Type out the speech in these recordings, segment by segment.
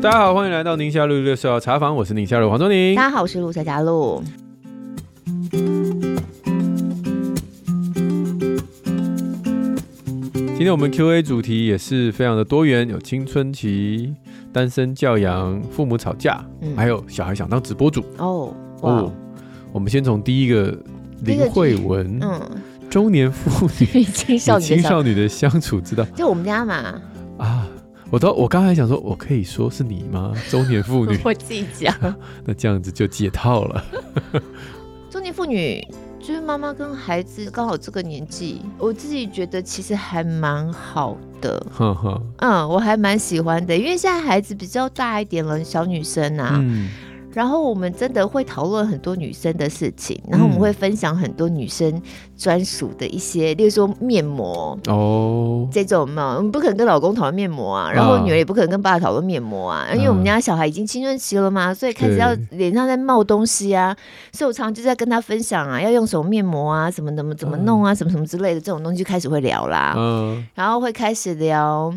大家好，欢迎来到宁夏路六十号茶房，我是宁夏路黄宗宁。大家好，我是陆小佳路。今天我们 Q&A 主题也是非常的多元，有青春期、单身教养、父母吵架，嗯、还有小孩想当直播主哦。哦，我们先从第一个林慧文，嗯，中年妇女、青少青少女的相处之道，就我们家嘛。啊，我都我刚才想说，我可以说是你吗？中年妇女，我自己讲，那这样子就解套了。中年妇女。就是妈妈跟孩子刚好这个年纪，我自己觉得其实还蛮好的。呵呵，嗯，我还蛮喜欢的，因为现在孩子比较大一点了，小女生啊。嗯然后我们真的会讨论很多女生的事情，然后我们会分享很多女生专属的一些，例如说面膜哦，这种嘛，我们不可能跟老公讨论面膜啊，然后女儿也不可能跟爸爸讨论面膜啊，因为我们家小孩已经青春期了嘛，所以开始要脸上在冒东西啊，所以我常常就在跟他分享啊，要用什么面膜啊，什么怎么怎么弄啊，什么什么之类的这种东西就开始会聊啦，嗯，然后会开始聊。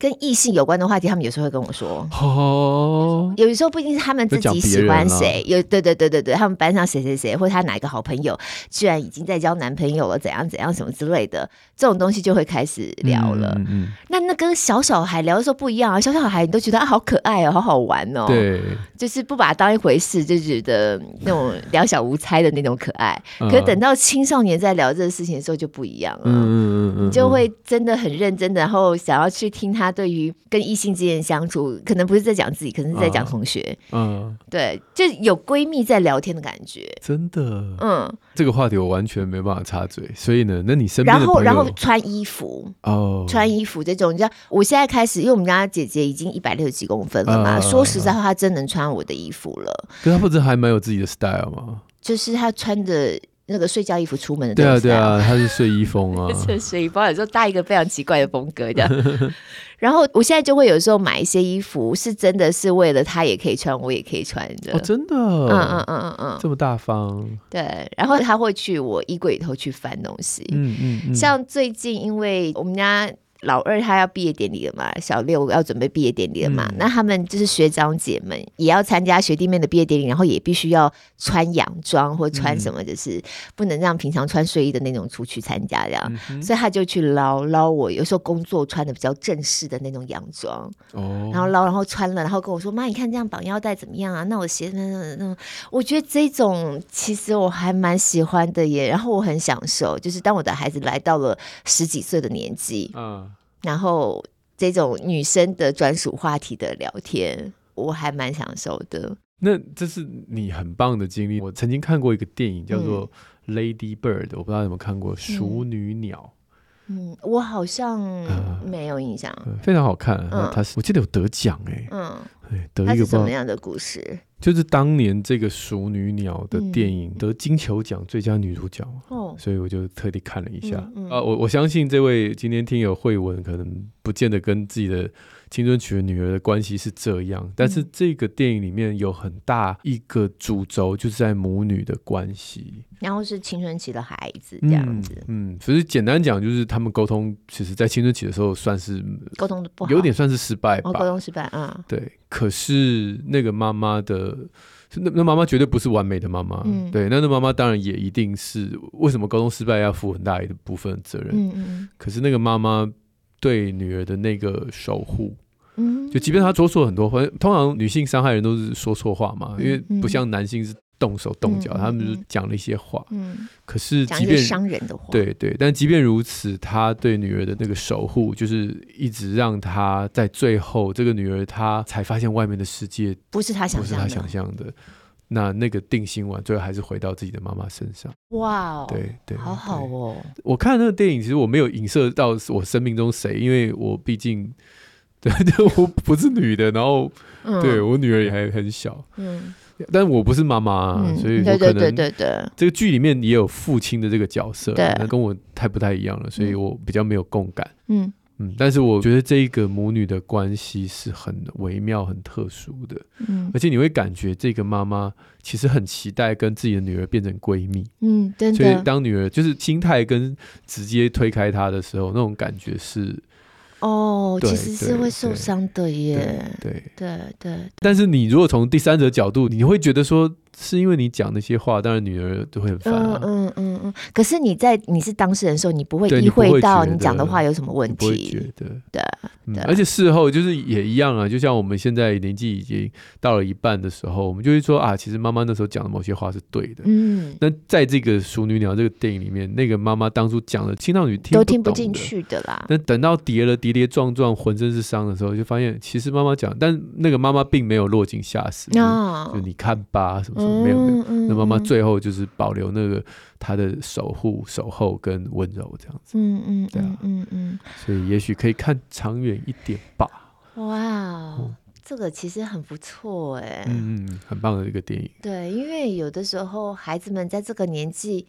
跟异性有关的话题，他们有时候会跟我说。哦，有时候不一定是他们自己喜欢谁，有对对对对对，他们班上谁谁谁，或者他哪一个好朋友，居然已经在交男朋友了，怎样怎样什么之类的，这种东西就会开始聊了。嗯，嗯，那那跟小小孩聊的时候不一样啊，小小孩你都觉得啊好可爱哦，好好玩哦，对，就是不把它当一回事，就觉得那种两小无猜的那种可爱。可是等到青少年在聊这个事情的时候就不一样了，嗯嗯嗯，你就会真的很认真的，然后想要去听他。他对于跟异性之间相处，可能不是在讲自己，可能是在讲同学。嗯，对，就有闺蜜在聊天的感觉。真的，嗯，这个话题我完全没办法插嘴。所以呢，那你身边然后然后穿衣服哦，穿衣服这种，你知道，我现在开始，因为我们家姐姐已经一百六十几公分了嘛。说实在话，她真能穿我的衣服了。可她不是还蛮有自己的 style 吗？就是她穿的。那个睡觉衣服出门的，对啊对啊，他是睡衣风啊，是睡衣风，有时候搭一个非常奇怪的风格这样。然后我现在就会有时候买一些衣服，是真的是为了他也可以穿，我也可以穿的。哦，真的，嗯嗯嗯嗯嗯，这么大方。对，然后他会去我衣柜里头去翻东西，嗯嗯嗯，像最近因为我们家。老二他要毕业典礼了嘛，小六要准备毕业典礼了嘛，嗯、那他们就是学长姐们也要参加学弟妹的毕业典礼，然后也必须要穿洋装或穿什么，就是不能让平常穿睡衣的那种出去参加这样，嗯、所以他就去捞捞我，有时候工作穿的比较正式的那种洋装，哦，然后捞然后穿了，然后跟我说妈，你看这样绑腰带怎么样啊？那我鞋那那那，我觉得这种其实我还蛮喜欢的耶，然后我很享受，就是当我的孩子来到了十几岁的年纪，嗯。然后这种女生的专属话题的聊天，我还蛮享受的。那这是你很棒的经历。我曾经看过一个电影叫做《Lady Bird》，嗯，我不知道有没有看过《熟女鸟》。嗯，我好像没有印象。呃、非常好看，嗯，它是我记得有得奖哎，嗯，得一个什么样的故事？就是当年这个《熟女鸟》的电影得金球奖最佳女主角，哦，所以我就特地看了一下。啊，我我相信这位今天听友慧文可能不见得跟自己的青春期的女儿的关系是这样，但是这个电影里面有很大一个主轴就是在母女的关系，然后是青春期的孩子这样子。嗯，所以简单讲就是他们沟通，其实，在青春期的时候算是沟通的不好，有点算是失败吧。沟通失败啊，对。可是那个妈妈的，那那妈妈绝对不是完美的妈妈，嗯、对，那那妈妈当然也一定是为什么沟通失败要负很大一部分责任。嗯嗯，可是那个妈妈对女儿的那个守护，嗯，就即便她说错很多，通常女性伤害人都是说错话嘛，因为不像男性是。动手动脚，嗯、他们就讲了一些话。嗯，可是即便伤人的话，对对，但即便如此，他对女儿的那个守护，就是一直让他在最后，这个女儿她才发现外面的世界不是她想象的，不是她想象的。那那个定心丸，最后还是回到自己的妈妈身上。哇哦，对对，好好哦。我看那个电影，其实我没有影射到我生命中谁，因为我毕竟 对对，我不是女的，然后、嗯、对我女儿也还很小。嗯。但我不是妈妈，嗯、所以我可能这个剧里面也有父亲的这个角色，对，跟我太不太一样了，所以我比较没有共感。嗯，嗯，但是我觉得这一个母女的关系是很微妙、很特殊的，嗯，而且你会感觉这个妈妈其实很期待跟自己的女儿变成闺蜜，嗯，真的。所以当女儿就是心态跟直接推开她的时候，那种感觉是。哦，其实是会受伤的耶。对对对对。但是你如果从第三者角度，你会觉得说，是因为你讲那些话，当然女儿都会很烦。嗯嗯嗯嗯。可是你在你是当事人的时候，你不会意会到你讲的话有什么问题。不会觉得。对。而且事后就是也一样啊，就像我们现在年纪已经到了一半的时候，我们就会说啊，其实妈妈那时候讲的某些话是对的。嗯。那在这个《熟女鸟》这个电影里面，那个妈妈当初讲的青少女听都听不进去的啦。那等到跌了跌跌撞撞，浑身是伤的时候，就发现其实妈妈讲，但那个妈妈并没有落井下石。就你看吧，什么什么没有没有。那妈妈最后就是保留那个她的守护、守候跟温柔这样子。嗯嗯，对啊，嗯嗯。所以也许可以看长远一点吧。哇、wow, 嗯，这个其实很不错哎。嗯嗯，很棒的一个电影。对，因为有的时候孩子们在这个年纪。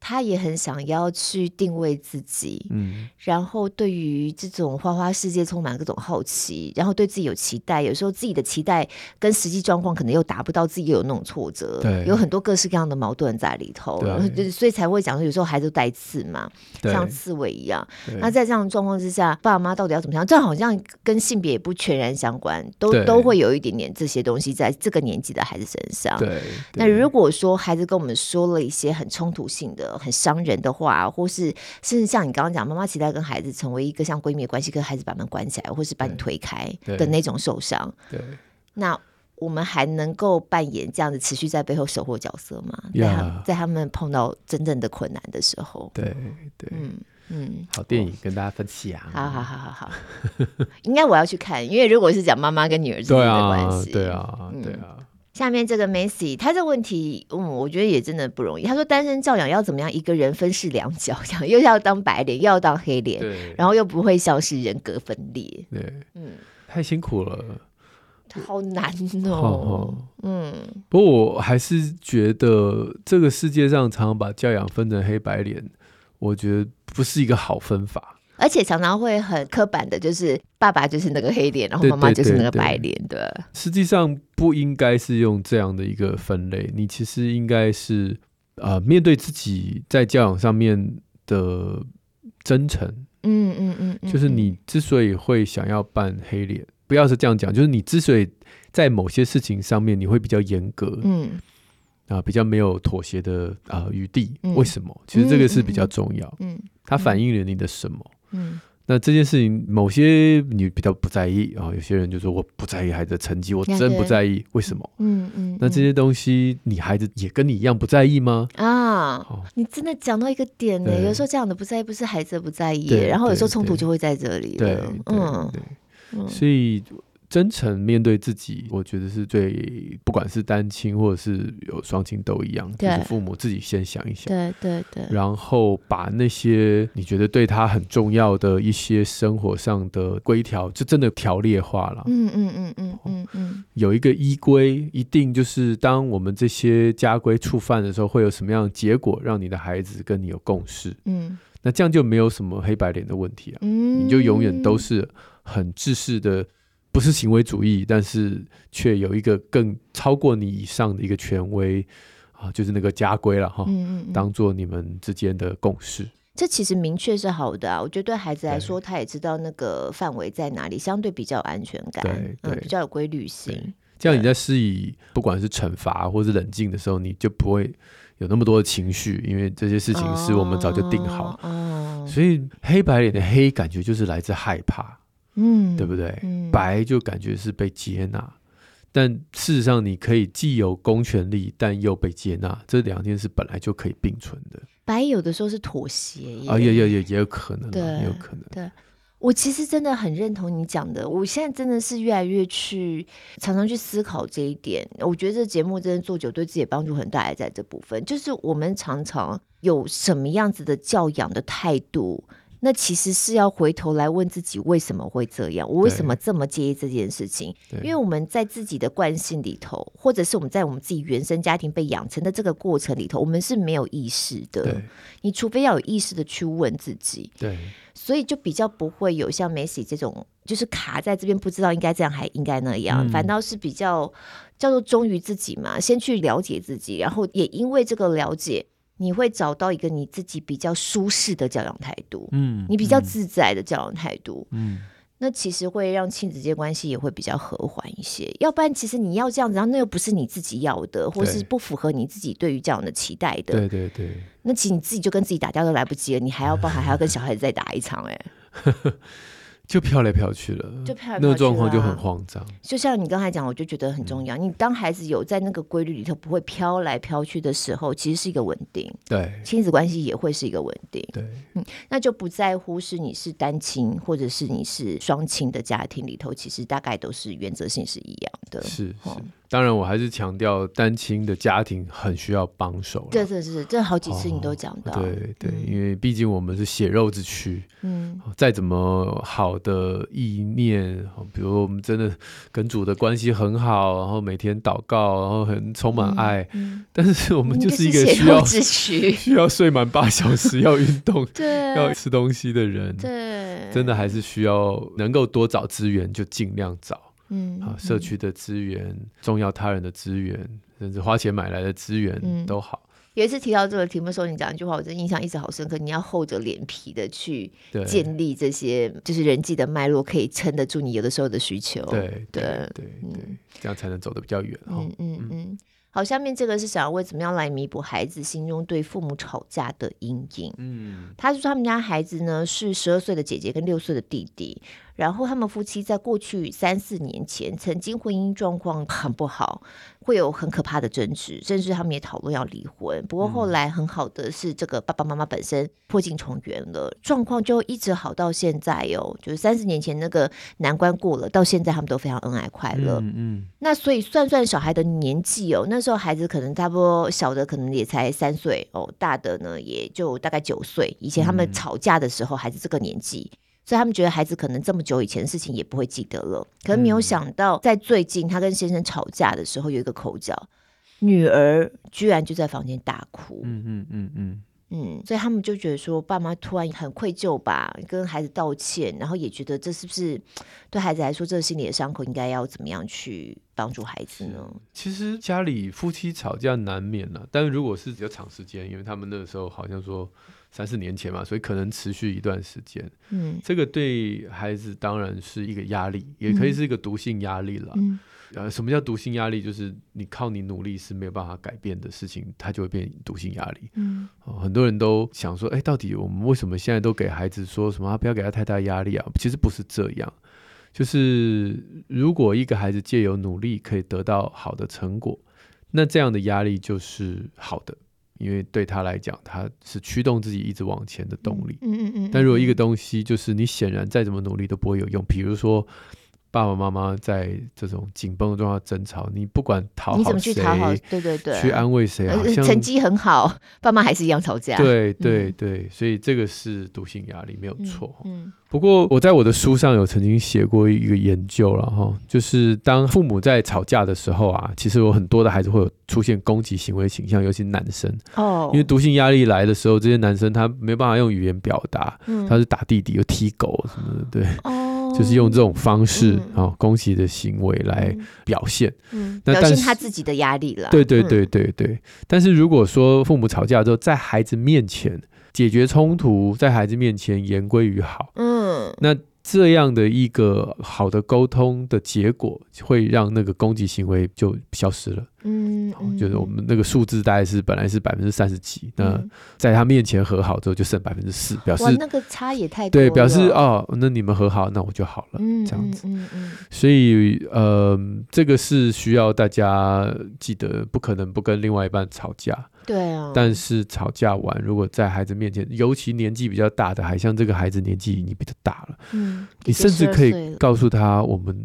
他也很想要去定位自己，嗯，然后对于这种花花世界充满各种好奇，然后对自己有期待，有时候自己的期待跟实际状况可能又达不到，自己又有那种挫折，对，有很多各式各样的矛盾在里头，对，所以才会讲说有时候孩子带刺嘛，像刺猬一样。那在这样的状况之下，爸妈到底要怎么样？这好像跟性别也不全然相关，都都会有一点点这些东西在这个年纪的孩子身上。对，那如果说孩子跟我们说了一些很冲突性的。很伤人的话，或是甚至像你刚刚讲，妈妈期待跟孩子成为一个像闺蜜的关系，跟孩子把门关起来，或是把你推开的那种受伤。对，那我们还能够扮演这样子持续在背后守护角色吗？在他，在他们碰到真正的困难的时候。对对，嗯嗯，好电影跟大家分享。好好好好好，应该我要去看，因为如果是讲妈妈跟女儿之间的关系，对啊，对啊。下面这个 Messi，他这个问题，嗯，我觉得也真的不容易。他说单身教养要怎么样一个人分饰两角，这 样又要当白脸，又要当黑脸，然后又不会像是人格分裂。对，嗯，太辛苦了，好难哦。嗯，不过我还是觉得这个世界上常常把教养分成黑白脸，我觉得不是一个好分法。而且常常会很刻板的，就是爸爸就是那个黑脸，然后妈妈就是那个白脸，对，对，对，对。实际上不应该是用这样的一个分类，你其实应该是呃面对自己在教养上面的真诚。嗯嗯嗯，嗯，就是你之所以会想要扮黑脸，不要是这样讲，就是你之所以在某些事情上面你会比较严格，嗯啊，比较没有妥协的啊余地，嗯，为什么？其实这个是比较重要，嗯，它反映了你的什么？嗯，那这件事情，某些你比较不在意啊、哦，有些人就说我不在意孩子的成绩，我真不在意，为什么？嗯嗯，那这些东西，你孩子也跟你一样不在意吗？啊，哦、你真的讲到一个点呢。有时候这样的不在意，不是孩子的不在意，然后有时候冲突就会在这里。对，嗯，对，所以。真诚面对自己，我觉得是最，不管是单亲或者是有双亲都一样，就是父母自己先想一想，对对对，然后把那些你觉得对他很重要的一些生活上的规条，就真的条列化了。嗯嗯嗯嗯嗯嗯，有一个依规，一定就是当我们这些家规触犯的时候，会有什么样的结果，让你的孩子跟你有共识。嗯，那这样就没有什么黑白脸的问题啊。嗯，你就永远都是很制式的。不是行为主义，但是却有一个更超过你以上的一个权威啊，就是那个家规了哈。嗯嗯，当做你们之间的共识。这其实明确是好的啊，我觉得对孩子来说，他也知道那个范围在哪里，相对比较有安全感，对，对，嗯，比较有规律性。这样你在施以不管是惩罚或是冷静的时候，你就不会有那么多的情绪，因为这些事情是我们早就定好。哦，所以黑白脸的黑感觉就是来自害怕。嗯，对不对？嗯，白就感觉是被接纳，但事实上你可以既有公权力，但又被接纳，这两件事本来就可以并存的。白有的时候是妥协，啊，也也也也有可能，对，也有可能。对，我其实真的很认同你讲的，我现在真的是越来越去常常去思考这一点。我觉得这节目真的做久，对自己的帮助很大，也在这部分，就是我们常常有什么样子的教养的态度。那其实是要回头来问自己为什么会这样，我为什么这么介意这件事情？因为我们在自己的惯性里头，或者是我们在我们自己原生家庭被养成的这个过程里头，我们是没有意识的。你除非要有意识的去问自己，对，所以就比较不会有像 Messi 这种，就是卡在这边不知道应该这样还应该那样，嗯、反倒是比较叫做忠于自己嘛，先去了解自己，然后也因为这个了解。你会找到一个你自己比较舒适的教养态度，嗯，你比较自在的教养态度，嗯，那其实会让亲子间关系也会比较和缓一些。要不然，其实你要这样子，然后那又不是你自己要的，或是不符合你自己对于这样的期待的，对对对。那其实你自己就跟自己打架都来不及了，你还要包含还要跟小孩子再打一场，欸，哎。就飘来飘去了，就飘来飘去，那个状况就很慌张。就像你刚才讲，我就觉得很重要。嗯、你当孩子有在那个规律里头不会飘来飘去的时候，其实是一个稳定。对，亲子关系也会是一个稳定。对，嗯，那就不在乎是你是单亲或者是你是双亲的家庭里头，其实大概都是原则性是一样的。是是。哦当然，我还是强调单亲的家庭很需要帮手。对对对，这好几次你都讲到。哦、对对，嗯、因为毕竟我们是血肉之躯。嗯。再怎么好的意念，比如我们真的跟主的关系很好，然后每天祷告，然后很充满爱。嗯嗯、但是我们就是一个需要 需要睡满八小时、要运动、对要吃东西的人。对。真的还是需要能够多找资源就尽量找。嗯，好，社区的资源、嗯、重要他人的资源，甚至花钱买来的资源、嗯、都好。有一次提到这个题目的时候，你讲一句话，我真印象一直好深刻。你要厚着脸皮的去建立这些，就是人际的脉络，可以撑得住你有的时候的需求。对对对对，嗯、这样才能走得比较远。嗯嗯嗯。好，下面这个是想要为怎么样来弥补孩子心中对父母吵架的阴影。嗯，他是说他们家孩子呢是十二岁的姐姐跟六岁的弟弟。然后他们夫妻在过去三四年前曾经婚姻状况很不好，会有很可怕的争执，甚至他们也讨论要离婚。不过后来很好的是，这个爸爸妈妈本身破镜重圆了，状况就一直好到现在哦。就是三十年前那个难关过了，到现在他们都非常恩爱快乐。嗯，嗯。那所以算算小孩的年纪哦，那时候孩子可能差不多小的可能也才三岁哦，大的呢也就大概九岁。以前他们吵架的时候，孩子这个年纪。所以他们觉得孩子可能这么久以前的事情也不会记得了，可能没有想到在最近他跟先生吵架的时候有一个口角，女儿居然就在房间大哭。嗯嗯嗯嗯嗯，所以他们就觉得说爸妈突然很愧疚吧，跟孩子道歉，然后也觉得这是不是对孩子来说这个心理的伤口应该要怎么样去帮助孩子呢？其实家里夫妻吵架难免了，但是如果是比较长时间，因为他们那个时候好像说。三四年前嘛，所以可能持续一段时间。嗯，这个对孩子当然是一个压力，也可以是一个毒性压力了。嗯，呃，什么叫毒性压力？就是你靠你努力是没有办法改变的事情，它就会变毒性压力。嗯，哦，很多人都想说，哎，到底我们为什么现在都给孩子说什么，不要给他太大压力啊？其实不是这样，就是如果一个孩子借由努力可以得到好的成果，那这样的压力就是好的。因为对他来讲，他是驱动自己一直往前的动力。嗯嗯嗯，嗯。但如果一个东西就是你显然再怎么努力都不会有用，比如说。爸爸妈妈在这种紧绷的状况争吵，你不管讨好谁，你怎么去讨好？对对对，去安慰谁，好像成绩很好，爸妈还是一样吵架。对对对，所以这个是毒性压力，没有错。嗯，不过我在我的书上有曾经写过一个研究了哈，就是当父母在吵架的时候啊，其实有很多的孩子会有出现攻击行为倾向，尤其男生哦，因为毒性压力来的时候，这些男生他没办法用语言表达，他是打弟弟又踢狗什么的，对哦。就是用这种方式啊、攻击的行为来表现，嗯，那表现他自己的压力了。对对对对对。嗯、但是如果说父母吵架之后，在孩子面前解决冲突，在孩子面前言归于好，嗯，那。这样的一个好的沟通的结果，会让那个攻击行为就消失了。嗯，嗯，就是我们那个数字大概是本来是百分之三十几，嗯、那在他面前和好之后就剩百分之四，表示那个差也太多。对，表示哦，那你们和好，那我就好了。嗯，这样子。嗯嗯，嗯，所以呃，这个是需要大家记得，不可能不跟另外一半吵架。对啊，但是吵架完，如果在孩子面前，尤其年纪比较大的，还像这个孩子年纪已经比较大了，嗯，你甚至可以告诉他我们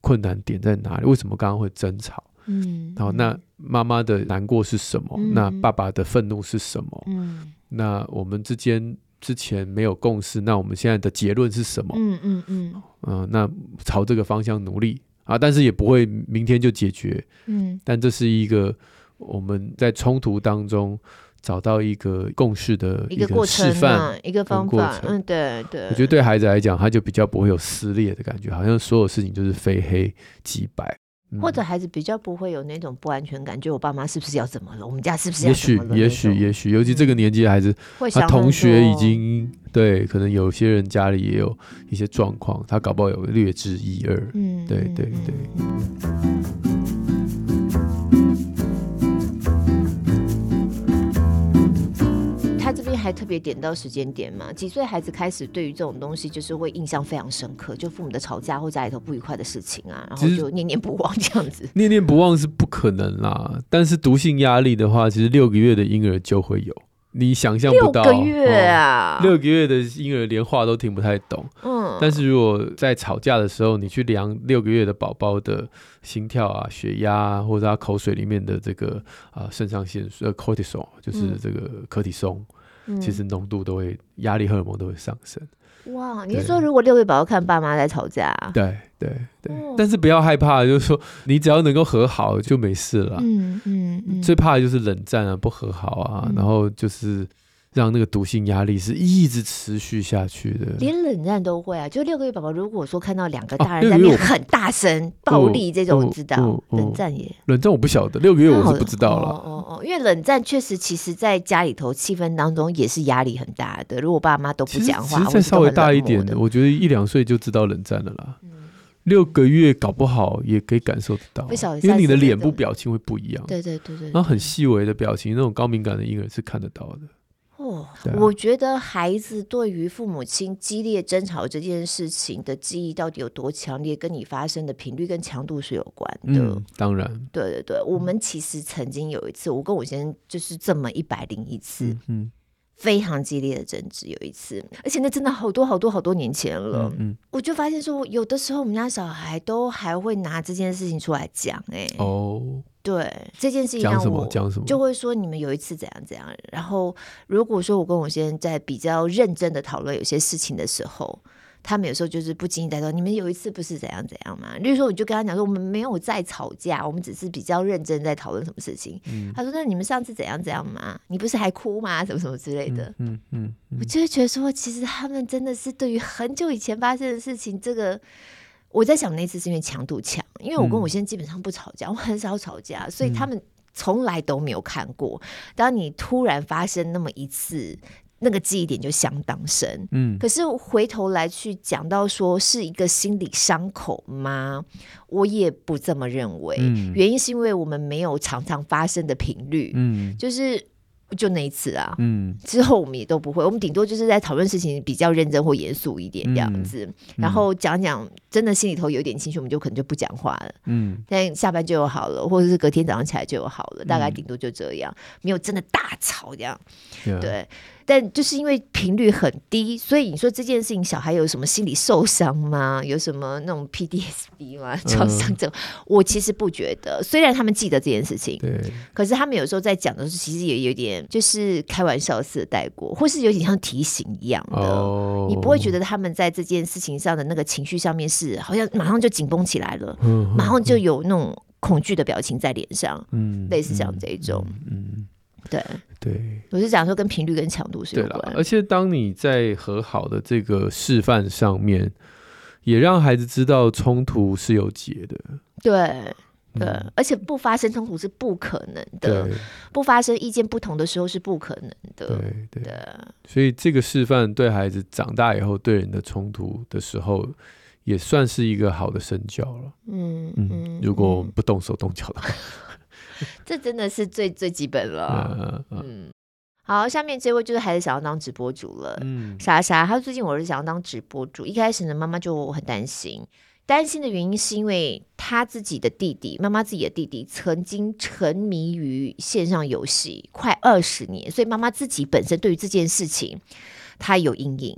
困难点在哪里，为什么刚刚会争吵，嗯，好，那妈妈的难过是什么？嗯，那爸爸的愤怒是什么？嗯，那我们之间之前没有共识，那我们现在的结论是什么？嗯嗯嗯，嗯，那朝这个方向努力啊，但是也不会明天就解决。嗯，但这是一个我们在冲突当中找到一个共识的一个示范，一个方法。嗯，对对。我觉得对孩子来讲，他就比较不会有撕裂的感觉，好像所有事情就是非黑即白。或者孩子比较不会有那种不安全感，就我爸妈是不是要怎么了？我们家是不是要怎么了？也许，也许，也许，尤其这个年纪的孩子，他同学已经对，可能有些人家里也有一些状况，他搞不好有略知一二。嗯，对对对。他还特别点到时间点嘛？几岁孩子开始对于这种东西就是会印象非常深刻，就父母的吵架或家里头不愉快的事情啊，然后就念念不忘这样子。念念不忘是不可能啦，但是毒性压力的话，其实六个月的婴儿就会有，你想象不到。六个月啊，哦，六个月的婴儿连话都听不太懂。嗯，但是如果在吵架的时候，你去量六个月的宝宝的心跳啊、血压啊，或者他口水里面的这个啊肾上腺素呃 cortisol，就是这个可体松。嗯其实浓度都会，压力荷尔蒙都会上升。哇，你是说如果六月宝宝看爸妈在吵架？对对对，但是不要害怕，就是说你只要能够和好就没事了。嗯嗯嗯，最怕的就是冷战啊，不和好啊，然后就是。让那个毒性压力是一直持续下去的，连冷战都会啊！就六个月宝宝，如果说看到两个大人在那边很大声、暴力这种，我知道冷战也冷战，我不晓得六个月我是不知道了。哦哦，因为冷战确实，其实在家里头气氛当中也是压力很大的。如果爸妈都不讲话，其实再稍微大一点的，我觉得一两岁就知道冷战了啦。六个月搞不好也可以感受得到，因为你的脸部表情会不一样。对对对对，然后很细微的表情，那种高敏感的婴儿是看得到的。哦，我觉得孩子对于父母亲激烈争吵这件事情的记忆到底有多强烈，跟你发生的频率跟强度是有关的。嗯，当然，对对对，我们其实曾经有一次，我跟我先生就是这么一百零一次，嗯，嗯，非常激烈的争执，有一次，而且那真的好多好多好多年前了。嗯，嗯，我就发现说，有的时候我们家小孩都还会拿这件事情出来讲，哎，哦。对这件事情，讲什么讲什么，就会说你们有一次怎样怎样。然后如果说我跟我先生在比较认真的讨论有些事情的时候，他们有时候就是不经意带说你们有一次不是怎样怎样嘛？例如说，我就跟他讲说我们没有在吵架，我们只是比较认真在讨论什么事情。嗯、他说那你们上次怎样怎样嘛？你不是还哭吗？什么什么之类的。嗯嗯，嗯，嗯，我就会觉得说，其实他们真的是对于很久以前发生的事情，这个。我在想那次是因为强度强，因为我跟我先生基本上不吵架，嗯、我很少吵架，所以他们从来都没有看过。当你突然发生那么一次，那个记忆点就相当深。嗯，可是回头来去讲到说是一个心理伤口吗？我也不这么认为。嗯、原因是因为我们没有常常发生的频率。嗯，就是。就那一次啊，嗯，之后我们也都不会，我们顶多就是在讨论事情比较认真或严肃一点这样子，然后讲讲真的心里头有点情绪，我们就可能就不讲话了，嗯，但下班就有好了，或者是隔天早上起来就有好了，大概顶多就这样，没有真的大吵这样，嗯、对。但就是因为频率很低，所以你说这件事情，小孩有什么心理受伤吗？有什么那种 PDSD 吗？创伤症？我其实不觉得。虽然他们记得这件事情，对，可是他们有时候在讲的时候，其实也有点就是开玩笑似的带过，或是有点像提醒一样的。哦，你不会觉得他们在这件事情上的那个情绪上面是好像马上就紧绷起来了，嗯，马上就有那种恐惧的表情在脸上，嗯，类似像这种，嗯。嗯对对，我是讲说跟频率跟强度是有关的。而且当你在和好的这个示范上面，也让孩子知道冲突是有解的。对对，嗯、而且不发生冲突是不可能的，对不发生意见不同的时候是不可能的。对对，对所以这个示范对孩子长大以后对人的冲突的时候，也算是一个好的身教了。嗯嗯，嗯如果不动手动脚的话。这真的是最最基本了。嗯，嗯，好，下面这位就是孩子想要当直播主了。嗯，莎莎，他最近我是想要当直播主，一开始呢，妈妈就很担心，担心的原因是因为他自己的弟弟，妈妈自己的弟弟曾经沉迷于线上游戏快二十年，所以妈妈自己本身对于这件事情，他有阴影，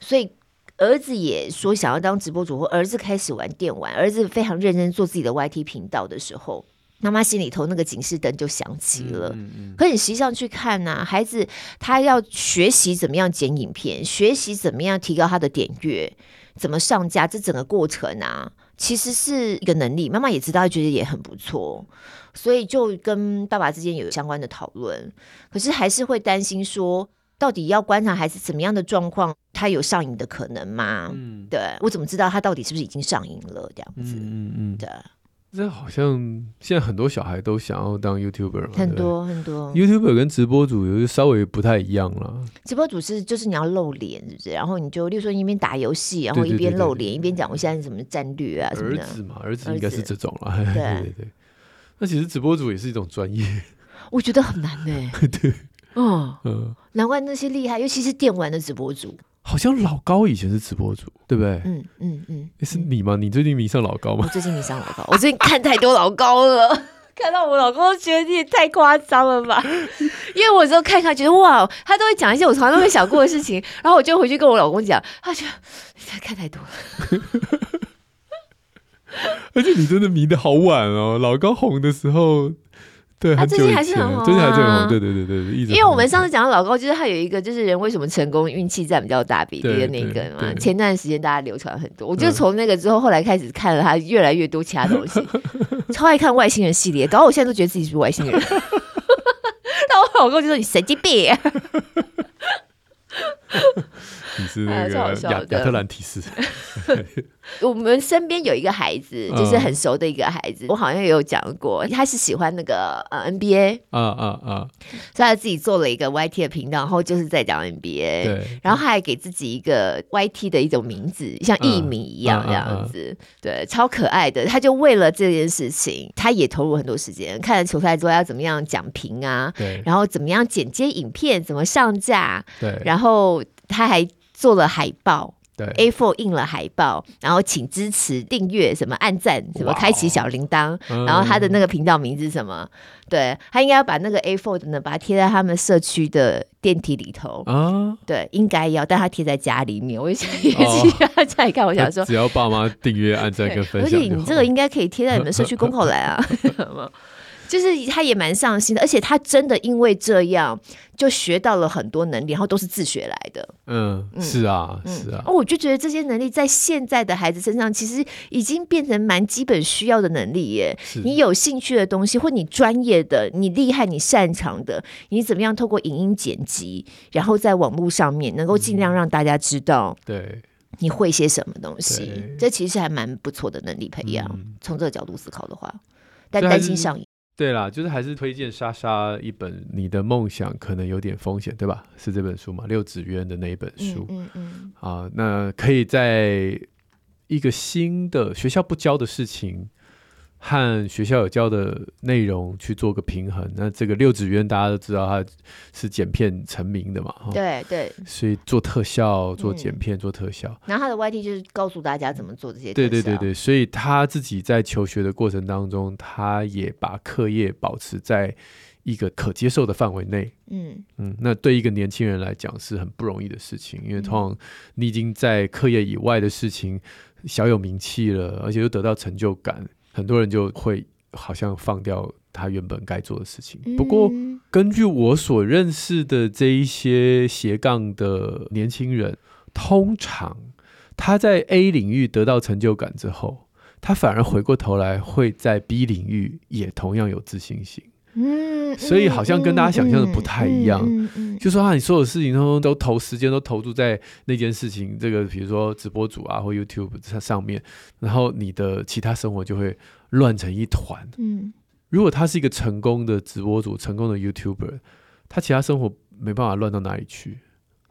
所以儿子也说想要当直播主，或儿子开始玩电玩，儿子非常认真做自己的 YT 频道的时候。妈妈心里头那个警示灯就响起了。嗯嗯、可你实际上去看呢、啊，孩子他要学习怎么样剪影片，学习怎么样提高他的点阅，怎么上架，这整个过程啊，其实是一个能力。妈妈也知道，觉得也很不错，所以就跟爸爸之间有相关的讨论。可是还是会担心说，到底要观察孩子怎么样的状况，他有上瘾的可能吗？嗯，对，我怎么知道他到底是不是已经上瘾了？这样子，嗯嗯嗯，对。这好像现在很多小孩都想要当 YouTuber 嘛，很多很多 YouTuber 跟直播主有稍微不太一样了。直播主是就是你要露脸，是不是？然后你就，例如说一边打游戏，然后一边露脸，一边讲我现在什么战略啊什么的。儿子嘛，儿子应该是这种了。对 对对。那其实直播主也是一种专业，我觉得很难呢。对，嗯嗯，难怪那些厉害，尤其是电玩的直播主。好像老高以前是直播主，对不对？嗯嗯嗯，是你吗？你最近迷上老高吗？我最近迷上老高，我最近看太多老高了，看到我老公都觉得你也太夸张了吧？因为我有时候看他觉得哇，他都会讲一些我从来都没想过的事情，然后我就回去跟我老公讲，他就你才看太多了。而且你真的迷得好晚哦，老高红的时候。对，他最近还是很红，最近还是很红。对对对对，因为我们上次讲到老高，就是他有一个，就是人为什么成功，运气占比较大比例的那个嘛。前段时间大家流传很多，我就从那个之后，后来开始看了他越来越多其他东西，超爱看外星人系列，搞得我现在都觉得自己是外星人。然后我老公就说：“你神经病。”你是那个亚亚特兰提斯。我们身边有一个孩子，就是很熟的一个孩子，我好像也有讲过，他是喜欢那个呃 NBA，啊啊啊，所以他自己做了一个 YT 的频道，然后就是在讲 NBA，对，然后他还给自己一个 YT 的一种名字，像艺名一样这样子，对，超可爱的。他就为了这件事情，他也投入很多时间，看了球赛之后要怎么样讲评啊，对，然后怎么样剪接影片，怎么上架，对，然后他还。做了海报，对，A4 印了海报，然后请支持、订阅、什么按赞、什么开启小铃铛，然后他的那个频道名字是什么？对，他应该要把那个 A4 的呢，把它贴在他们社区的电梯里头啊。对，应该要，但他贴在家里面。我想也是他家里看，我想说，只要爸妈订阅、按赞跟分享，而且你这个应该可以贴在你们社区公口栏啊。就是他也蛮上心的，而且他真的因为这样就学到了很多能力，然后都是自学来的。嗯，是啊，嗯、是啊。哦，我就觉得这些能力在现在的孩子身上，其实已经变成蛮基本需要的能力耶。你有兴趣的东西，或你专业的、你厉害、你擅长的，你怎么样透过影音剪辑，然后在网络上面能够尽量让大家知道，对，你会些什么东西？这其实还蛮不错的能力培养。嗯、从这个角度思考的话，但担心上瘾。对啦，就是还是推荐莎莎一本《你的梦想可能有点风险》，对吧？是这本书嘛？六子渊的那一本书。嗯嗯，嗯。啊，那可以在一个新的学校不教的事情。和学校有教的内容去做个平衡。那这个六指渊大家都知道，他是剪片成名的嘛？对对，所以做特效、做剪片、嗯、做特效。然后他的 YT 就是告诉大家怎么做这些。对对对对，所以他自己在求学的过程当中，他也把课业保持在一个可接受的范围内。嗯嗯，那对一个年轻人来讲是很不容易的事情，因为通常你已经在课业以外的事情小有名气了，而且又得到成就感。很多人就会好像放掉他原本该做的事情。不过，根据我所认识的这一些斜杠的年轻人，通常他在 A 领域得到成就感之后，他反而回过头来会在 B 领域也同样有自信心。嗯，所以好像跟大家想象的不太一样。嗯嗯嗯、就说啊，你所有事情都都投时间都投注在那件事情，这个比如说直播主啊或 YouTube 上上面，然后你的其他生活就会乱成一团。嗯，如果他是一个成功的直播主，成功的 YouTuber，他其他生活没办法乱到哪里去，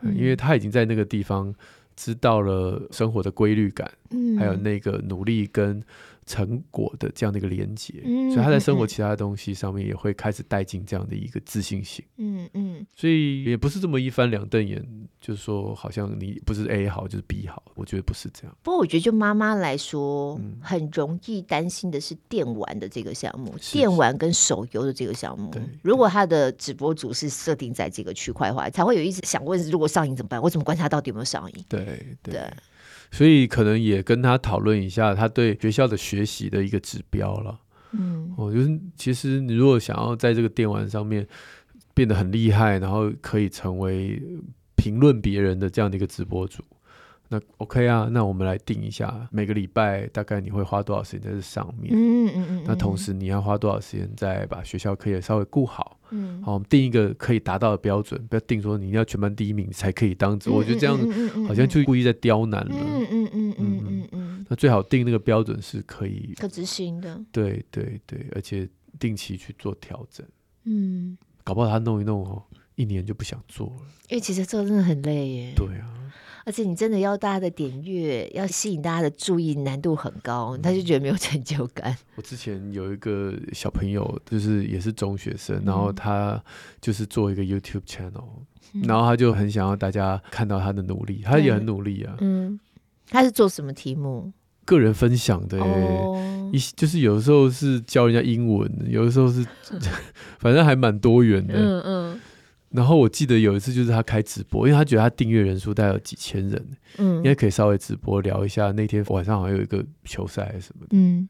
嗯、因为他已经在那个地方知道了生活的规律感，嗯、还有那个努力跟。成果的这样的一个连接，嗯、所以他在生活其他的东西上面也会开始带进这样的一个自信心。嗯嗯，所以也不是这么一翻两瞪眼，就是说好像你不是 A 好就是 B 好，我觉得不是这样。不过我觉得就妈妈来说，嗯、很容易担心的是电玩的这个项目，是是电玩跟手游的这个项目。如果他的直播主是设定在这个区块的话，才会有一直想问：如果上瘾怎么办？我怎么观察到底有没有上瘾？对对。对所以可能也跟他讨论一下，他对学校的学习的一个指标了。嗯，哦，就是其实你如果想要在这个电玩上面变得很厉害，然后可以成为评论别人的这样的一个直播主。那 OK 啊，那我们来定一下，每个礼拜大概你会花多少时间在这上面？嗯嗯嗯。那同时你要花多少时间再把学校课业稍微顾好？嗯。好，我们定一个可以达到的标准，不要定说你要全班第一名才可以当。我觉得这样好像就故意在刁难了。嗯嗯嗯嗯嗯嗯。那最好定那个标准是可以可执行的。对对对，而且定期去做调整。嗯。搞不好他弄一弄哦，一年就不想做了。因为其实做真的很累耶。对啊。而且你真的要大家的点阅，要吸引大家的注意，难度很高，他就觉得没有成就感。我之前有一个小朋友，就是也是中学生，嗯、然后他就是做一个 YouTube channel，、嗯、然后他就很想要大家看到他的努力，他也很努力啊。嗯，他是做什么题目？个人分享的、一就是有的时候是教人家英文，有的时候是，反正还蛮多元的。嗯嗯。嗯然后我记得有一次，就是他开直播，因为他觉得他订阅人数大概有几千人，嗯，应该可以稍微直播聊一下。那天晚上好像有一个球赛什么的，嗯。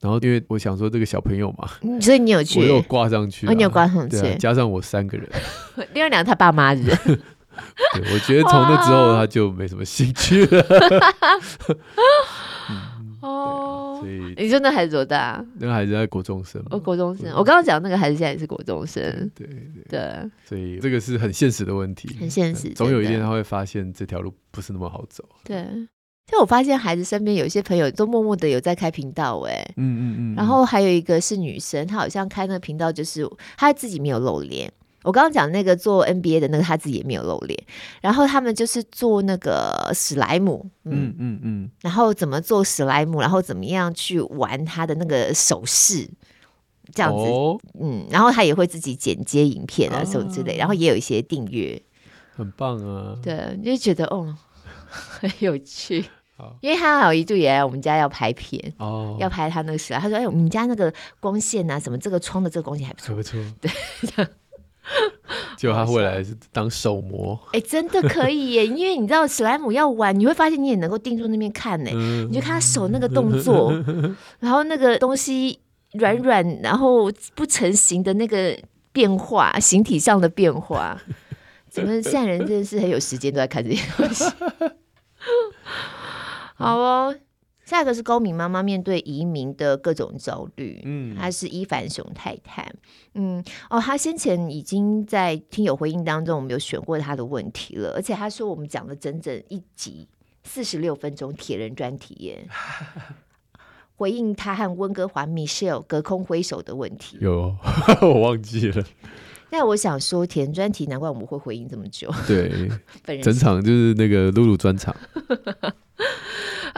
然后因为我想说这个小朋友嘛，所以你有去，我有挂上去，你有挂上去，加上我三个人，另外两个他爸妈人。对，我觉得从那之后他就没什么兴趣了。哦，所以你说那孩子多大？那个孩子在国中生。哦，国中生。我刚刚讲那个孩子现在也是国中生。对对对。所以这个是很现实的问题，很现实。总有一天他会发现这条路不是那么好走。对。就我发现孩子身边有一些朋友都默默的有在开频道，哎，嗯嗯嗯。然后还有一个是女生，她好像开那个频道，就是她自己没有露脸。我刚刚讲那个做 NBA 的那个，他自己也没有露脸。然后他们就是做那个史莱姆，嗯嗯嗯，然后怎么做史莱姆，然后怎么样去玩他的那个手势，这样子，哦、嗯，然后他也会自己剪接影片啊什么之类，啊、然后也有一些订阅，很棒啊。对，你就觉得哦，很有趣。因为他好一度也来我们家要拍片，哦，要拍他那个史莱，他说：“哎，我们家那个光线啊，什么这个窗的这个光线还不错，不错。”对。结果他未来是当手模，哎、欸，真的可以耶！因为你知道史莱姆要玩，你会发现你也能够定住那边看呢。嗯、你就看他手那个动作，然后那个东西软软，然后不成形的那个变化，形体上的变化，怎么现在人真的是很有时间都在看这些东西。好哦。下一个是高敏妈妈面对移民的各种焦虑，嗯，她是伊凡熊太太，嗯，哦，她先前已经在听友回应当中，我们有选过她的问题了，而且她说我们讲了整整一集四十六分钟铁人专题耶，回应她和温哥华 Michelle 隔空挥手的问题，有 我忘记了，那我想说铁人专题，难怪我们会回应这么久，对，本人整场就是那个露露专场。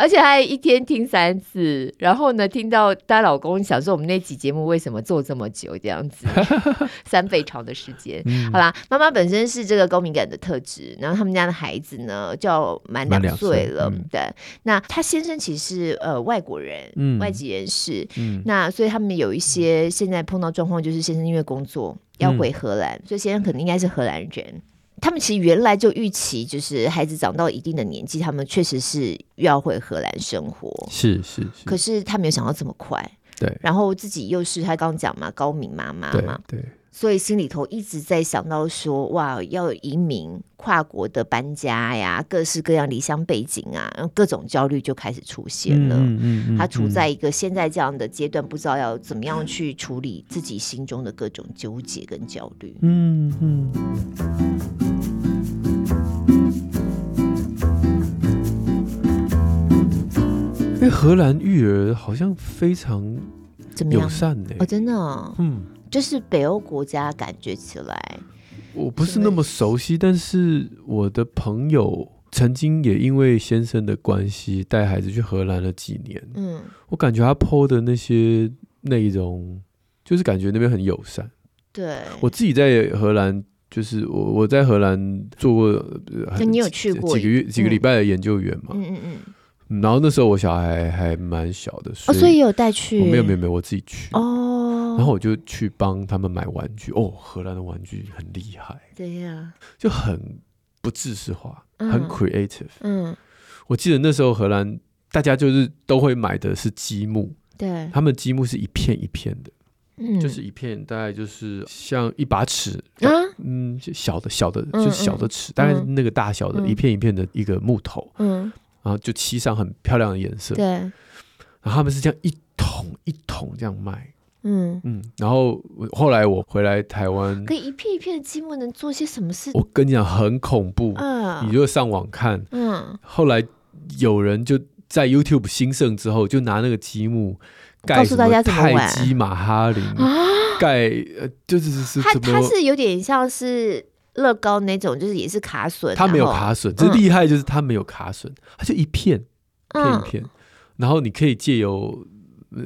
而且还一天听三次，然后呢，听到她老公想说我们那集节目为什么做这么久这样子，三倍长的时间。嗯、好啦，妈妈本身是这个高敏感的特质，然后他们家的孩子呢就满两岁了，嗯、对。那他先生其实是呃外国人，嗯、外籍人士，嗯、那所以他们有一些现在碰到状况，就是先生因为工作要回荷兰，嗯、所以先生可能应该是荷兰人。他们其实原来就预期，就是孩子长到一定的年纪，他们确实是要回荷兰生活。是是是。可是他没有想到这么快。对。然后自己又是他刚刚讲嘛，高敏妈妈嘛。对。对。所以心里头一直在想到说，哇，要移民、跨国的搬家呀，各式各样离乡背景啊，各种焦虑就开始出现了。嗯嗯嗯。他处在一个现在这样的阶段，不知道要怎么样去处理自己心中的各种纠结跟焦虑。嗯嗯。荷兰育儿好像非常友善的哦，真的，哦，嗯，就是北欧国家感觉起来，我不是那么熟悉，但是我的朋友曾经也因为先生的关系带孩子去荷兰了几年，嗯，我感觉他 PO 的那些内容，就是感觉那边很友善。对，我自己在荷兰，就是我我在荷兰做过，你有去过几个月几个礼拜的研究员嘛？嗯嗯嗯。然后那时候我小孩还蛮小的，所以，哦、所以有带去？没有没有没有，我自己去。哦。然后我就去帮他们买玩具哦，荷兰的玩具很厉害，对呀，就很不知识化，嗯、很 creative。嗯，我记得那时候荷兰大家就是都会买的是积木，对，他们积木是一片一片的，嗯，就是一片大概就是像一把尺，嗯嗯，小的小的，就是小的尺，大概那个大小的一片一片的一个木头，嗯，然后就漆上很漂亮的颜色，对，然后他们是这样一桶一桶这样卖。嗯嗯，然后后来我回来台湾，可以一片一片的积木能做些什么事？我跟你讲，很恐怖。嗯，你就上网看。嗯，后来有人就在 YouTube 兴盛之后，就拿那个积木盖什么泰姬玛哈林啊，盖呃，就是是它它是有点像是乐高那种，就是也是卡榫。它没有卡榫，这厉害就是它没有卡榫，它就一片片一片，然后你可以借由。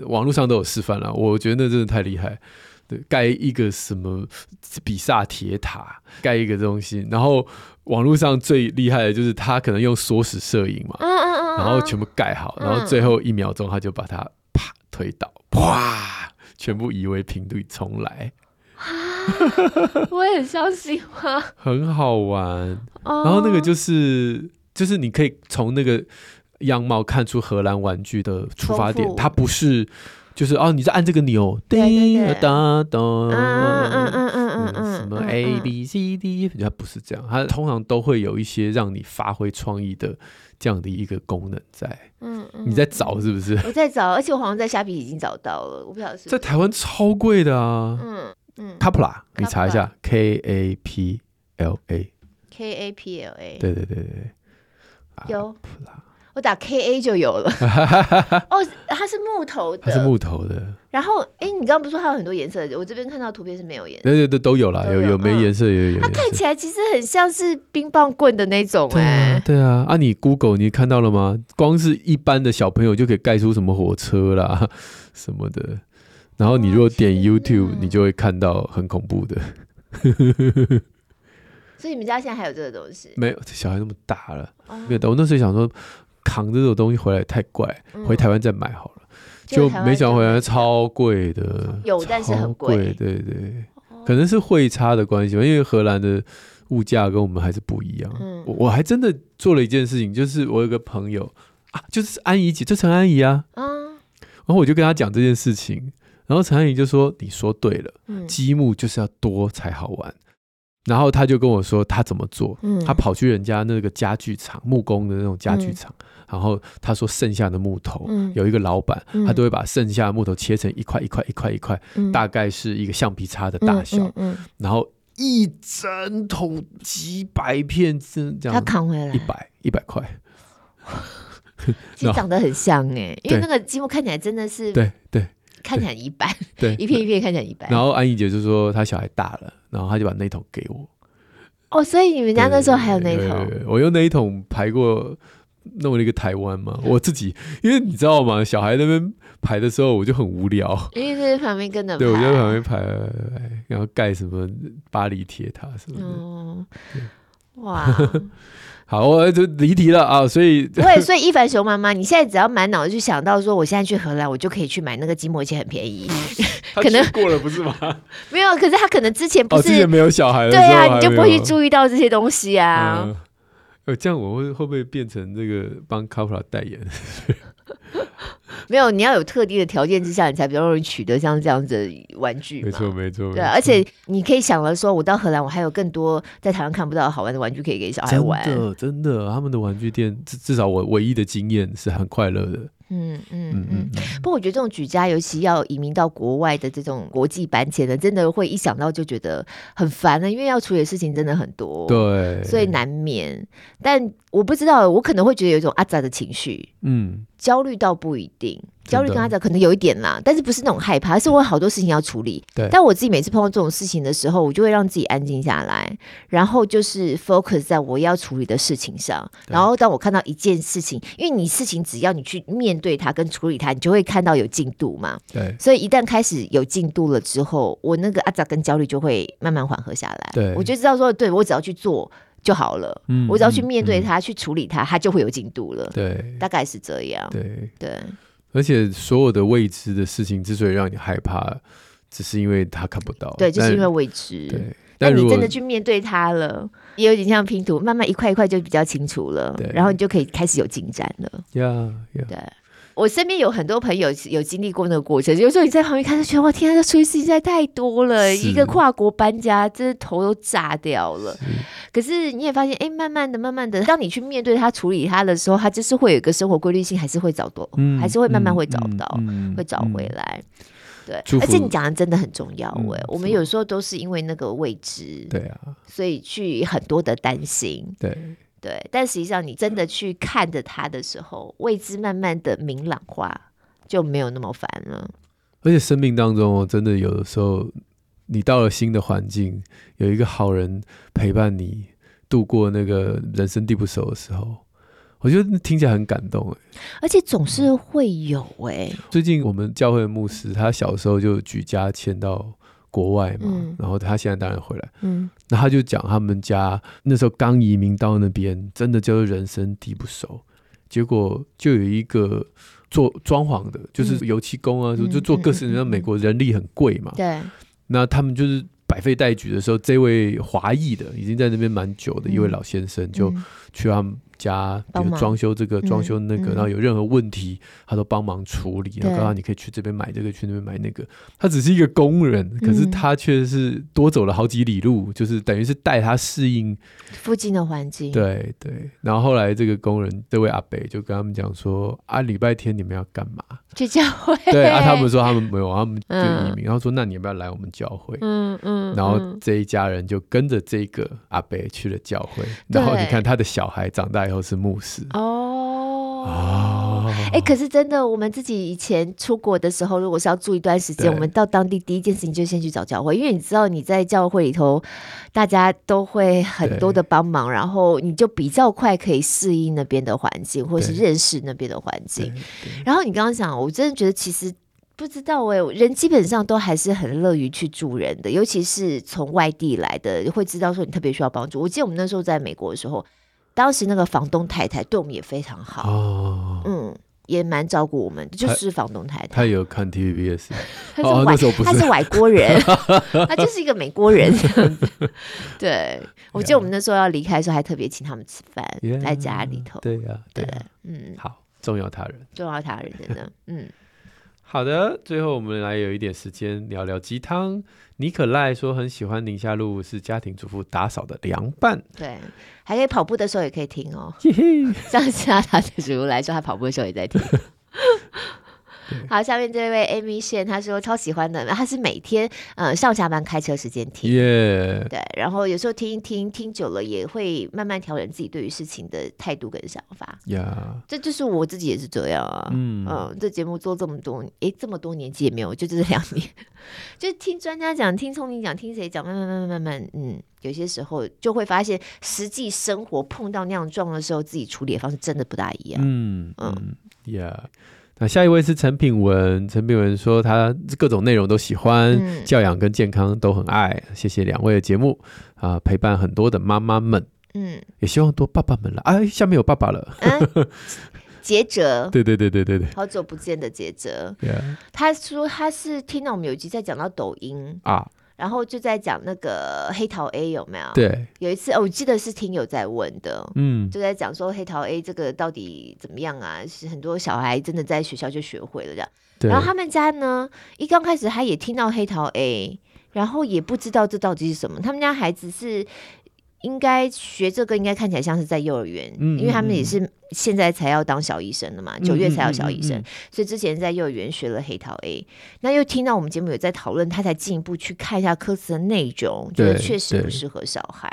网络上都有示范了，我觉得那真的太厉害。对，盖一个什么比萨铁塔，盖一个东西，然后网络上最厉害的就是他可能用缩时摄影嘛，然后全部盖好，然后最后一秒钟他就把它啪推倒，哇，全部夷为平地重来。我也很相信吗？很好玩。然后那个就是就是你可以从那个。样貌看出荷兰玩具的出发点，它不是就是哦，你在按这个钮，叮当当，嗯嗯嗯嗯嗯，什么 A B C D，它不是这样，它通常都会有一些让你发挥创意的这样的一个功能在。嗯，你在找是不是？我在找，而且我好像在虾皮已经找到了，我不晓得是在台湾超贵的啊。嗯嗯，Kapla，你查一下 K A P L A，K A P L A，对对对对，有。我打 K A 就有了 哦，它是木头的，它是木头的。然后，哎，你刚刚不是说它有很多颜色？我这边看到图片是没有颜色，对对对，都有啦，有有没颜色也有。它看起来其实很像是冰棒棍的那种，哎，对啊，啊，你 Google 你看到了吗？光是一般的小朋友就可以盖出什么火车啦什么的。然后你如果点 YouTube，你就会看到很恐怖的。所以你们家现在还有这个东西？没有，小孩那么大了，没有。我那时候想说。扛着这种东西回来太怪，回台湾再买好了，就没想回来超贵的，有但是很贵，对对，可能是汇差的关系吧，因为荷兰的物价跟我们还是不一样。我我还真的做了一件事情，就是我有个朋友啊，就是安怡姐，就陈安怡啊，然后我就跟他讲这件事情，然后陈安怡就说：“你说对了，积木就是要多才好玩。”然后他就跟我说他怎么做，他跑去人家那个家具厂，木工的那种家具厂。然后他说，剩下的木头，嗯、有一个老板，嗯、他都会把剩下的木头切成一块一块一块一块，嗯、大概是一个橡皮擦的大小。然后一整桶几百片，这样他扛回来一百一百块，其实长得很像哎，因为那个积木看起来真的是对对，看起来一般对一片一片看起来一般。然后安怡姐就说她小孩大了，然后她就把那桶给我。哦，所以你们家那时候还有那一桶？我用那一桶排过。弄了一个台湾嘛，我自己，因为你知道吗？小孩那边排的时候，我就很无聊，因为在旁边跟着排，对，我就在旁边排，然后盖什么巴黎铁塔什么的。哦，哇，好，我就离题了啊！所以，对，所以一凡熊妈妈，你现在只要满脑子去想到说，我现在去荷兰，我就可以去买那个积木，而且很便宜。可能过了不是吗？没有，可是他可能之前不是，之前没有小孩，对啊，你就不会去注意到这些东西啊。呃，这样我会会不会变成这个帮 Kapla 代言？没有，你要有特定的条件之下，你才比较容易取得像这样子的玩具。没错，没错。对，而且你可以想了说，我到荷兰，我还有更多在台湾看不到好玩的玩具可以给小孩玩。真的，真的，他们的玩具店至至少我唯一的经验是很快乐的。嗯嗯嗯嗯，不过我觉得这种举家，尤其要移民到国外的这种国际搬迁的，真的会一想到就觉得很烦了，因为要处理的事情真的很多，对，所以难免。但我不知道，我可能会觉得有一种阿杂的情绪，嗯，焦虑到不一定。焦虑跟他讲可能有一点啦，但是不是那种害怕，是我有好多事情要处理。对，但我自己每次碰到这种事情的时候，我就会让自己安静下来，然后就是 focus 在我要处理的事情上。然后当我看到一件事情，因为你事情只要你去面对它跟处理它，你就会看到有进度嘛。对，所以一旦开始有进度了之后，我那个阿杂跟焦虑就会慢慢缓和下来。对，我就知道说，对我只要去做就好了。嗯，我只要去面对它，嗯、去处理它，它就会有进度了。对，大概是这样。对对。对而且所有的未知的事情之所以让你害怕，只是因为他看不到。对，就是因为未知。对，但你真的去面对它了，也有点像拼图，慢慢一块一块就比较清楚了。对，然后你就可以开始有进展了。呀呀。对。我身边有很多朋友有经历过那个过程，有时候你在旁边看，就觉得哇天啊，这处理事情实在太多了，一个跨国搬家，真的头都炸掉了。可是你也发现，哎、欸，慢慢的、慢慢的，当你去面对他、处理他的时候，他就是会有一个生活规律性，还是会找到，嗯、还是会慢慢会找到，会找回来。对，而且你讲的真的很重要，哎、嗯，我们有时候都是因为那个未知，对啊，所以去很多的担心，对对，但实际上你真的去看着他的时候，未知慢慢的明朗化，就没有那么烦了。而且生命当中，真的有的时候，你到了新的环境，有一个好人陪伴你度过那个人生地不熟的时候。我觉得听起来很感动哎，而且总是会有哎。最近我们教会的牧师，他小时候就举家迁到国外嘛，嗯、然后他现在当然回来，嗯，那他就讲他们家那时候刚移民到那边，真的就是人生地不熟，结果就有一个做装潢的，就是油漆工啊，就、嗯、就做各式各样。美国人力很贵嘛，对、嗯，那他们就是百废待举的时候，这位华裔的已经在那边蛮久的一位老先生，就去他们。家，比如装修这个，装修那个，然后有任何问题，他都帮忙处理。然后刚刚你可以去这边买这个，去那边买那个。他只是一个工人，可是他却是多走了好几里路，就是等于是带他适应附近的环境。对对。然后后来这个工人这位阿伯就跟他们讲说：“啊，礼拜天你们要干嘛？去教会。”对啊，他们说他们没有，他们就移民。然后说：“那你要不要来我们教会？”嗯嗯。然后这一家人就跟着这个阿伯去了教会。然后你看他的小孩长大以后是牧师哦哦，哎、欸，可是真的，我们自己以前出国的时候，如果是要住一段时间，我们到当地第一件事情就先去找教会，因为你知道你在教会里头，大家都会很多的帮忙，然后你就比较快可以适应那边的环境，或是认识那边的环境。然后你刚刚讲，我真的觉得其实不知道哎、欸，人基本上都还是很乐于去助人的，尤其是从外地来的，会知道说你特别需要帮助。我记得我们那时候在美国的时候。当时那个房东太太对我们也非常好，哦、嗯，也蛮照顾我们，就是房东。太太。他有看 TVBS，他是外，哦、他是。外国人，他就是一个美国人。这样子。对，我记得我们那时候要离开的时候，还特别请他们吃饭，yeah, 在家里头。对呀、啊，对，对，嗯，好，重要他人，重要他人，真的，嗯。好的，最后我们来有一点时间聊聊鸡汤。尼可赖说很喜欢宁夏路是家庭主妇打扫的凉拌，对，还可以跑步的时候也可以听哦。像其他的主妇来说，他跑步的时候也在听。好，下面这位 Amy 线，他说超喜欢的，他是每天呃上下班开车时间听.对，然后有时候听一听，听久了也会慢慢调整自己对于事情的态度跟想法。这就是我自己也是这样啊，嗯嗯，这节目做这么多，哎，这么多年纪也没有，就这两年，就听专家讲，听聪明讲，听谁讲，慢慢慢慢慢慢，嗯，有些时候就会发现，实际生活碰到那样状况的时候，自己处理的方式真的不大一样。嗯嗯，Yeah。那下一位是陈品文，陈品文说他各种内容都喜欢，嗯、教养跟健康都很爱。谢谢两位的节目啊、呃，陪伴很多的妈妈们，嗯，也希望多爸爸们了。哎，下面有爸爸了，杰哲，对对对对对对，好久不见的杰哲.他说他是听到我们有一集在讲到抖音啊。然后就在讲那个黑桃 A 有没有？对，有一次哦，我记得是听友在问的，嗯，就在讲说黑桃 A 这个到底怎么样啊？是很多小孩真的在学校就学会了这样。对然后他们家呢，一刚开始他也听到黑桃 A，然后也不知道这到底是什么。他们家孩子是。应该学这个，应该看起来像是在幼儿园，嗯、因为他们也是现在才要当小医生的嘛，九、嗯、月才要小医生，所以之前在幼儿园学了黑桃 A，那又听到我们节目有在讨论，他才进一步去看一下歌词的内容，觉得确实不适合小孩，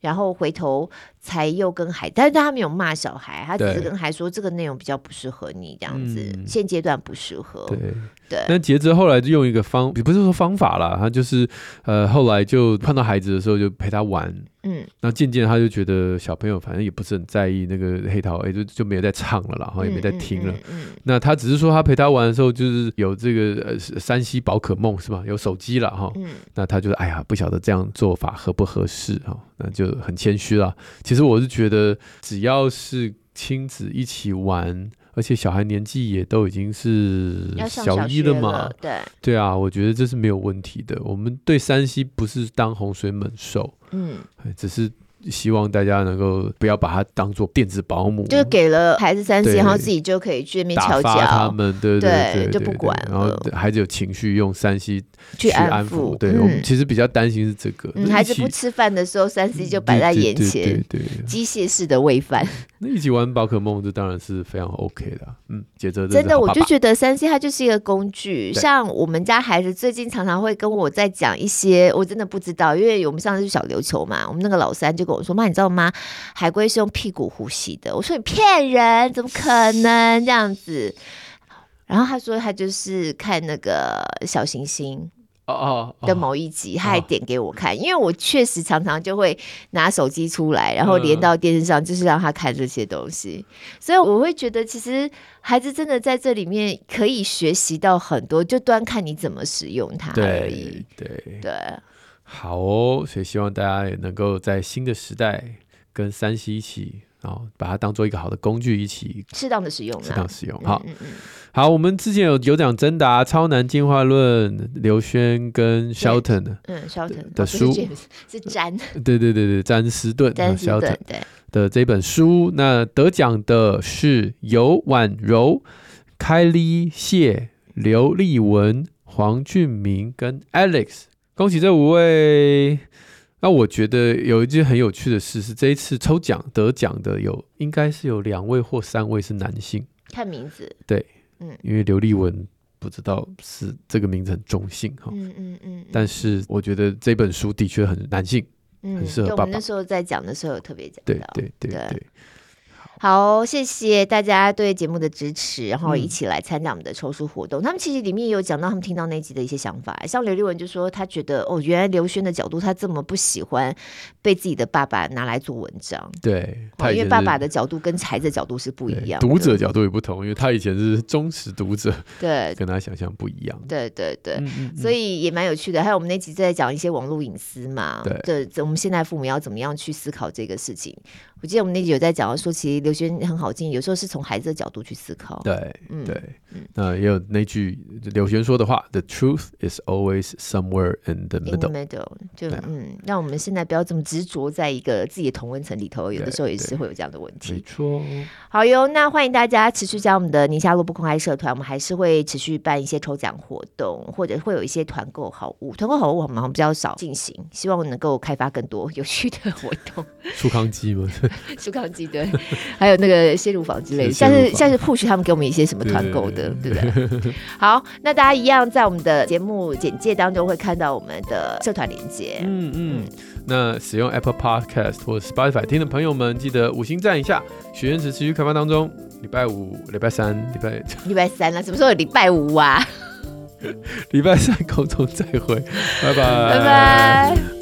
然后回头才又跟孩，但是他没有骂小孩，他只是跟孩说这个内容比较不适合你这样子，嗯、现阶段不适合。对。对，那杰哲后来就用一个方，也不是说方法啦，他就是呃，后来就碰到孩子的时候就陪他玩，嗯，那渐渐他就觉得小朋友反正也不是很在意那个黑桃 A，就就没有在唱了啦，然后也没在听了。嗯，嗯，嗯，那他只是说他陪他玩的时候，就是有这个呃山西宝可梦是吧？有手机了哈，嗯，那他就哎呀，不晓得这样做法合不合适哈，那就很谦虚了。其实我是觉得，只要是亲子一起玩。而且小孩年纪也都已经是小一了嘛，了对对啊，我觉得这是没有问题的。我们对山西不是当洪水猛兽，嗯，只是希望大家能够不要把它当做电子保姆，就给了孩子三 C，然后自己就可以去那边敲打他们，对对对，对，就不管了。然后孩子有情绪，用三 C 去安抚。对，我们其实比较担心是这个。孩子不吃饭的时候，三 C 就摆在眼前，对，机械式的喂饭。那一起玩宝可梦，这当然是非常 OK 的。嗯，接着真的，我就觉得三 C 它就是一个工具。像我们家孩子最近常常会跟我在讲一些，我真的不知道，因为我们上次去小琉球嘛，我们那个老三就跟我说：“妈，你知道吗？海龟是用屁股呼吸的。”我说：“你骗人，怎么可能这样子？”然后他说：“他就是看那个小行星。”哦哦的某一集，他还点给我看，因为我确实常常就会拿手机出来，然后连到电视上，就是让他看这些东西，所以我会觉得，其实孩子真的在这里面可以学习到很多，就端看你怎么使用它而已。对对对，好哦，所以希望大家也能够在新的时代跟山西一起。然后把它当做一个好的工具，一起适当的使用，适当使用。好，嗯嗯嗯好，我们之前有有讲真答《超难进化论》，刘轩跟 Shelton，嗯，Shelton 的书是詹，对对对对，詹斯顿，詹斯顿对的这本书。那得奖的是尤婉柔、凯莉谢、刘丽文、黄俊明跟 Alex，恭喜这五位。那我觉得有一件很有趣的事是，这一次抽奖得奖的有应该是有两位或三位是男性。看名字，对，嗯，因为刘立文不知道是这个名字很中性哈，嗯嗯嗯，但是我觉得这本书的确很男性，嗯，很适合爸爸。我们那时候在讲的时候有特别讲到，对对对对。对好，谢谢大家对节目的支持，然后一起来参加我们的抽书活动。嗯、他们其实里面也有讲到他们听到那集的一些想法，像刘立文就说他觉得哦，原来刘轩的角度他这么不喜欢被自己的爸爸拿来做文章。对，因为爸爸的角度跟孩子的角度是不一样，读者角度也不同，因为他以前是忠实读者，对，跟他想象不一样。对对对，嗯嗯嗯，所以也蛮有趣的。还有我们那集在讲一些网络隐私嘛，对，这我们现在父母要怎么样去思考这个事情。我记得我们那集有在讲说，其实刘轩很好进，有时候是从孩子的角度去思考。对，嗯，对，嗯，那也有那句刘轩说的话：“The truth is always somewhere in the middle。” middle，就嗯，让我们现在不要这么执着在一个自己的同温层里头，有的时候也是会有这样的问题。没错。好哟，那欢迎大家持续加我们的宁夏路不公开社团，我们还是会持续办一些抽奖活动，或者会有一些团购好物。团购好物我们好像比较少进行，希望能够开发更多有趣的活动。舒康鸡吗？舒康鸡对，还有那个鲜乳坊之类的，下次下次 push 他们给我们一些什么团购的，对不对，好，那大家一样在我们的节目简介当中会看到我们的社团连接。嗯嗯，那使用 Apple Podcast 或 Spotify 听的朋友们，记得五星赞一下。许愿池持续开发当中，礼拜五、礼拜三、礼拜 礼拜三了，什么时候有礼拜五啊？礼拜三空中再会，拜拜，拜拜。